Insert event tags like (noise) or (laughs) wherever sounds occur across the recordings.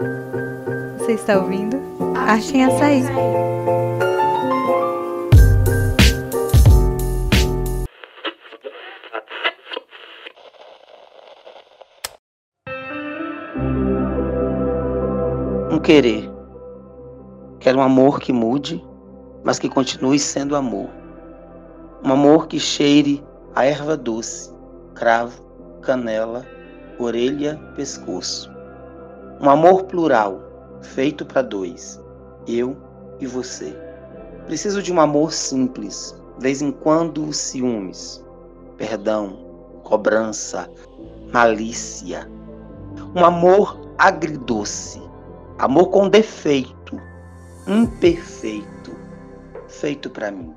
Você está ouvindo? Achem Açaí. Um querer. Quero um amor que mude, mas que continue sendo amor. Um amor que cheire a erva doce, cravo, canela, orelha, pescoço. Um amor plural, feito para dois, eu e você. Preciso de um amor simples, vez em quando ciúmes, perdão, cobrança, malícia. Um amor agridoce, amor com defeito, imperfeito, feito para mim.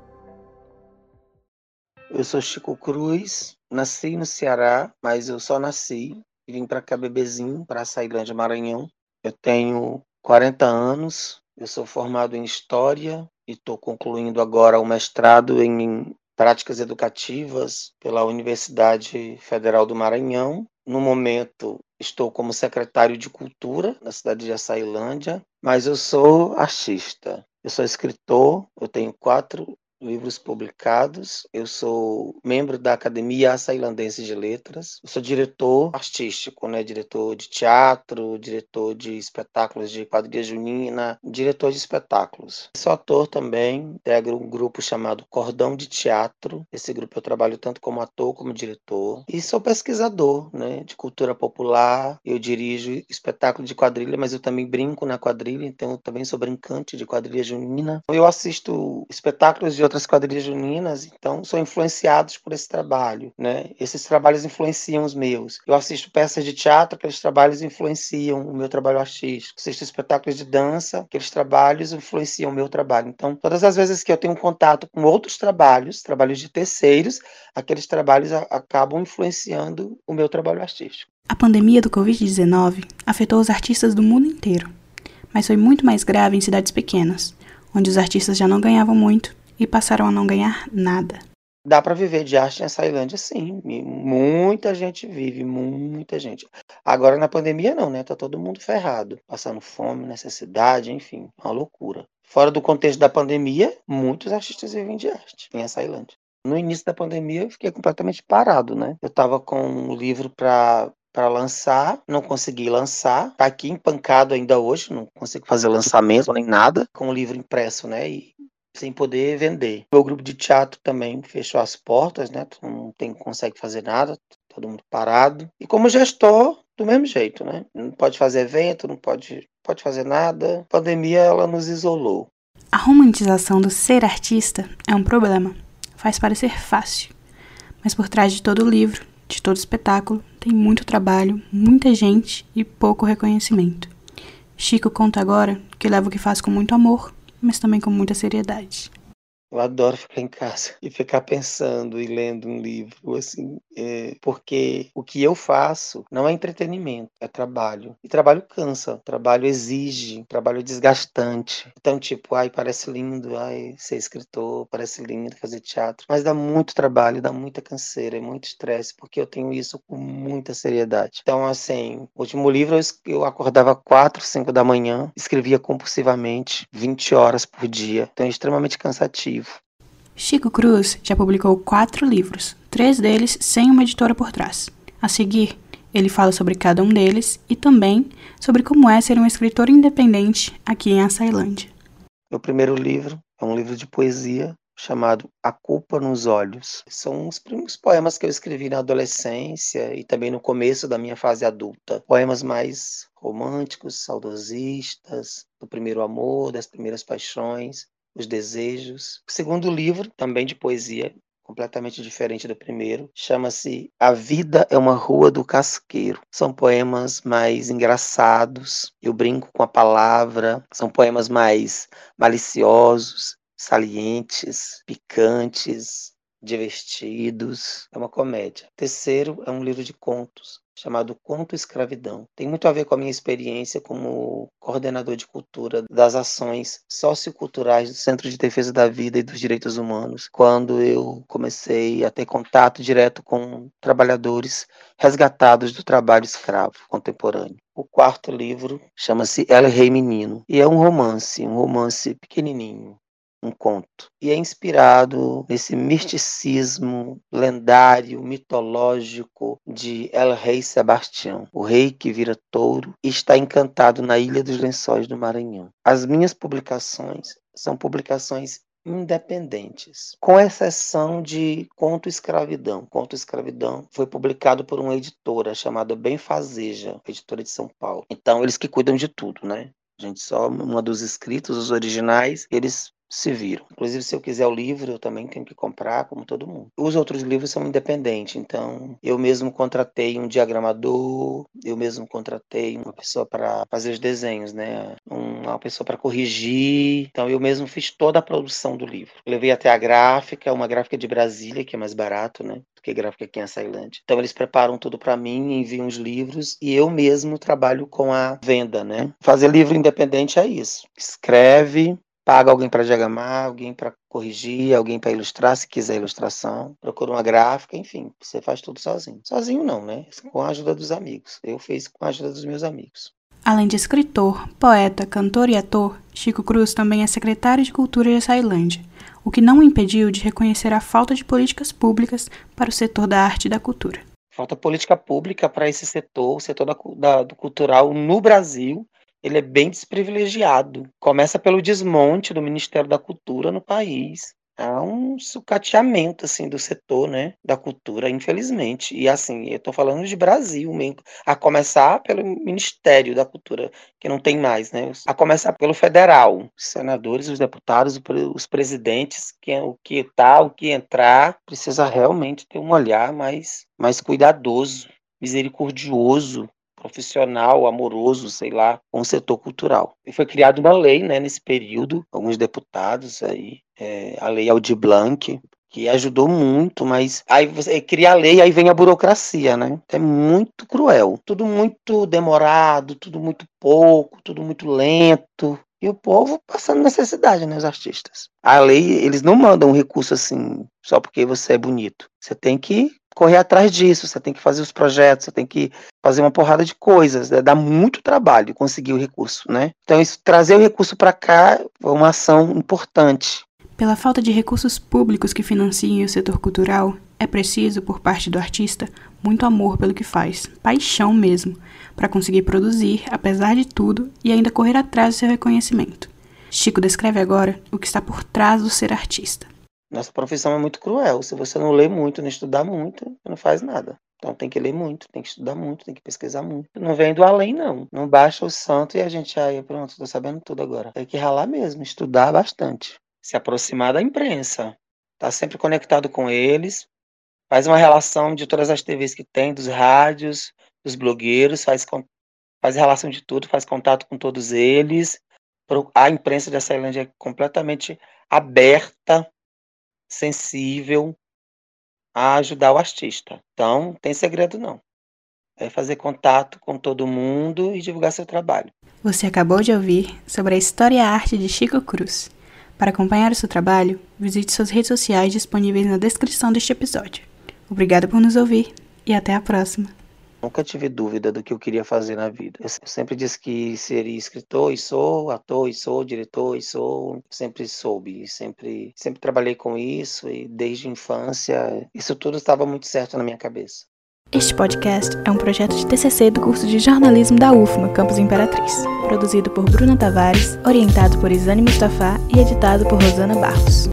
Eu sou Chico Cruz, nasci no Ceará, mas eu só nasci vim para cá bebezinho, para Sailândia, Maranhão. Eu tenho 40 anos, eu sou formado em História e estou concluindo agora o mestrado em Práticas Educativas pela Universidade Federal do Maranhão. No momento, estou como secretário de Cultura na cidade de Açailândia, mas eu sou artista. Eu sou escritor, eu tenho quatro livros publicados. Eu sou membro da Academia Açailandense de Letras. Eu sou diretor artístico, né? Diretor de teatro, diretor de espetáculos de quadrilha junina, diretor de espetáculos. Sou ator também, integro um grupo chamado Cordão de Teatro. Esse grupo eu trabalho tanto como ator como diretor. E sou pesquisador, né? De cultura popular. Eu dirijo espetáculo de quadrilha, mas eu também brinco na quadrilha, então eu também sou brincante de quadrilha junina. Eu assisto espetáculos de outras quadrilhas juninas, então são influenciados por esse trabalho, né? Esses trabalhos influenciam os meus. Eu assisto peças de teatro, aqueles trabalhos influenciam o meu trabalho artístico. Assisto espetáculos de dança, aqueles trabalhos influenciam o meu trabalho. Então, todas as vezes que eu tenho contato com outros trabalhos, trabalhos de terceiros, aqueles trabalhos acabam influenciando o meu trabalho artístico. A pandemia do Covid-19 afetou os artistas do mundo inteiro, mas foi muito mais grave em cidades pequenas, onde os artistas já não ganhavam muito e passaram a não ganhar nada. Dá para viver de arte em Açailândia, sim. Muita gente vive, muita gente. Agora na pandemia não, né? Tá todo mundo ferrado, passando fome, necessidade, enfim, uma loucura. Fora do contexto da pandemia, muitos artistas vivem de arte em Açailândia. No início da pandemia eu fiquei completamente parado, né? Eu tava com um livro para para lançar, não consegui lançar, tá aqui empancado ainda hoje, não consigo fazer lançamento nem nada, com o livro impresso, né? E sem poder vender. O grupo de teatro também fechou as portas, né? Não tem, consegue fazer nada, todo mundo parado. E como gestor, do mesmo jeito, né? Não pode fazer evento, não pode, pode fazer nada. A pandemia ela nos isolou. A romantização do ser artista é um problema. Faz parecer fácil. Mas por trás de todo livro, de todo espetáculo, tem muito trabalho, muita gente e pouco reconhecimento. Chico conta agora que leva o que faz com muito amor mas também com muita seriedade. Eu adoro ficar em casa (laughs) e ficar pensando e lendo um livro, assim, é, porque o que eu faço não é entretenimento, é trabalho. E trabalho cansa, trabalho exige, trabalho desgastante. Então, tipo, ai, parece lindo, ai, ser escritor, parece lindo fazer teatro, mas dá muito trabalho, dá muita canseira, é muito estresse, porque eu tenho isso com muita seriedade. Então, assim, o último livro eu acordava 4, 5 da manhã, escrevia compulsivamente, 20 horas por dia, então é extremamente cansativo. Chico Cruz já publicou quatro livros, três deles sem uma editora por trás. A seguir, ele fala sobre cada um deles e também sobre como é ser um escritor independente aqui em Açailândia. Meu primeiro livro é um livro de poesia chamado A Culpa nos Olhos. São os primeiros poemas que eu escrevi na adolescência e também no começo da minha fase adulta. Poemas mais românticos, saudosistas, do primeiro amor, das primeiras paixões os desejos. O segundo livro, também de poesia, completamente diferente do primeiro, chama-se A Vida é uma Rua do Casqueiro. São poemas mais engraçados, eu brinco com a palavra, são poemas mais maliciosos, salientes, picantes, divertidos. É uma comédia. O terceiro é um livro de contos chamado Conto Escravidão. Tem muito a ver com a minha experiência como coordenador de cultura das ações socioculturais do Centro de Defesa da Vida e dos Direitos Humanos, quando eu comecei a ter contato direto com trabalhadores resgatados do trabalho escravo contemporâneo. O quarto livro chama-se El Rei Menino e é um romance, um romance pequenininho, um conto. E é inspirado nesse misticismo lendário, mitológico de El Rei Sebastião, o rei que vira touro e está encantado na Ilha dos Lençóis do Maranhão. As minhas publicações são publicações independentes, com exceção de Conto Escravidão. Conto Escravidão foi publicado por uma editora chamada Benfazeja, editora de São Paulo. Então, eles que cuidam de tudo, né? A gente só uma dos escritos, os originais, eles se viram. Inclusive, se eu quiser o livro, eu também tenho que comprar, como todo mundo. Os outros livros são independentes, então eu mesmo contratei um diagramador, eu mesmo contratei uma pessoa para fazer os desenhos, né? Uma pessoa para corrigir. Então eu mesmo fiz toda a produção do livro. levei até a gráfica, uma gráfica de Brasília, que é mais barato, né? que gráfica aqui em Açailândia. Então eles preparam tudo para mim, enviam os livros e eu mesmo trabalho com a venda, né? Fazer livro independente é isso. Escreve, paga alguém para diagramar, alguém para corrigir, alguém para ilustrar, se quiser ilustração, procura uma gráfica, enfim, você faz tudo sozinho. Sozinho não, né? Com a ajuda dos amigos. Eu fiz com a ajuda dos meus amigos. Além de escritor, poeta, cantor e ator, Chico Cruz também é secretário de Cultura de Açailândia, o que não o impediu de reconhecer a falta de políticas públicas para o setor da arte e da cultura. Falta política pública para esse setor, o setor da, da, do cultural no Brasil, ele é bem desprivilegiado. Começa pelo desmonte do Ministério da Cultura no país. Há um sucateamento assim do setor, né, da cultura, infelizmente. E assim, eu estou falando de Brasil mesmo, a começar pelo Ministério da Cultura, que não tem mais, né? A começar pelo federal, os senadores, os deputados, os presidentes, é o que tá, o que entrar, precisa realmente ter um olhar mais mais cuidadoso, misericordioso profissional, amoroso, sei lá, com o setor cultural. E foi criada uma lei, né, nesse período, alguns deputados aí, é, a lei Aldir Blanc, que ajudou muito, mas aí você cria a lei, aí vem a burocracia, né? É muito cruel, tudo muito demorado, tudo muito pouco, tudo muito lento. E o povo passando necessidade, né, os artistas. A lei, eles não mandam um recurso assim, só porque você é bonito. Você tem que correr atrás disso, você tem que fazer os projetos, você tem que fazer uma porrada de coisas, né? dá muito trabalho conseguir o recurso, né? Então isso, trazer o recurso para cá é uma ação importante. Pela falta de recursos públicos que financiem o setor cultural, é preciso, por parte do artista, muito amor pelo que faz, paixão mesmo, para conseguir produzir, apesar de tudo, e ainda correr atrás do seu reconhecimento. Chico descreve agora o que está por trás do ser artista. Nossa profissão é muito cruel. Se você não lê muito, não estudar muito, não faz nada. Então tem que ler muito, tem que estudar muito, tem que pesquisar muito. Não vem do além, não. Não baixa o santo e a gente aí, pronto, tô sabendo tudo agora. Tem que ralar mesmo, estudar bastante. Se aproximar da imprensa. Tá sempre conectado com eles. Faz uma relação de todas as TVs que tem, dos rádios, dos blogueiros, faz, faz relação de tudo, faz contato com todos eles. A imprensa de Açailândia é completamente aberta sensível a ajudar o artista. Então, tem segredo não. É fazer contato com todo mundo e divulgar seu trabalho. Você acabou de ouvir sobre a história e a arte de Chico Cruz. Para acompanhar o seu trabalho, visite suas redes sociais disponíveis na descrição deste episódio. Obrigada por nos ouvir e até a próxima. Nunca tive dúvida do que eu queria fazer na vida. Eu sempre disse que seria escritor e sou, ator e sou, diretor e sou. Sempre soube, sempre, sempre trabalhei com isso e desde a infância isso tudo estava muito certo na minha cabeça. Este podcast é um projeto de TCC do curso de jornalismo da UFMA, Campus Imperatriz, produzido por Bruna Tavares, orientado por Isane Mustafa e editado por Rosana Barros.